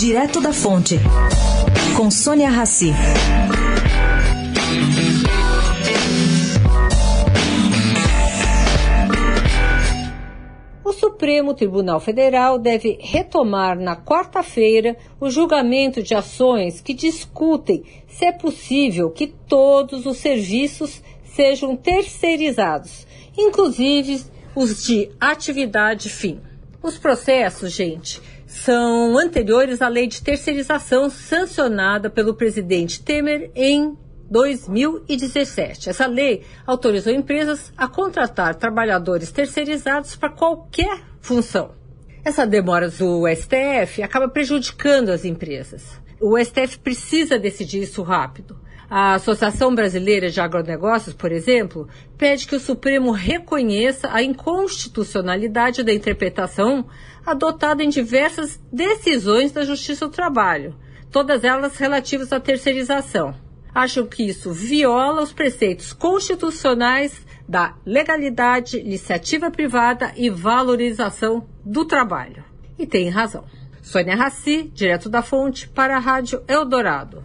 Direto da Fonte, com Sônia Rassi. O Supremo Tribunal Federal deve retomar na quarta-feira o julgamento de ações que discutem se é possível que todos os serviços sejam terceirizados, inclusive os de atividade fim. Os processos, gente, são anteriores à lei de terceirização sancionada pelo presidente Temer em 2017. Essa lei autorizou empresas a contratar trabalhadores terceirizados para qualquer função. Essa demora do STF acaba prejudicando as empresas. O STF precisa decidir isso rápido. A Associação Brasileira de Agronegócios, por exemplo, pede que o Supremo reconheça a inconstitucionalidade da interpretação adotada em diversas decisões da Justiça do Trabalho, todas elas relativas à terceirização. Acham que isso viola os preceitos constitucionais da legalidade, iniciativa privada e valorização do trabalho. E tem razão. Sônia Raci, direto da fonte, para a Rádio Eldorado.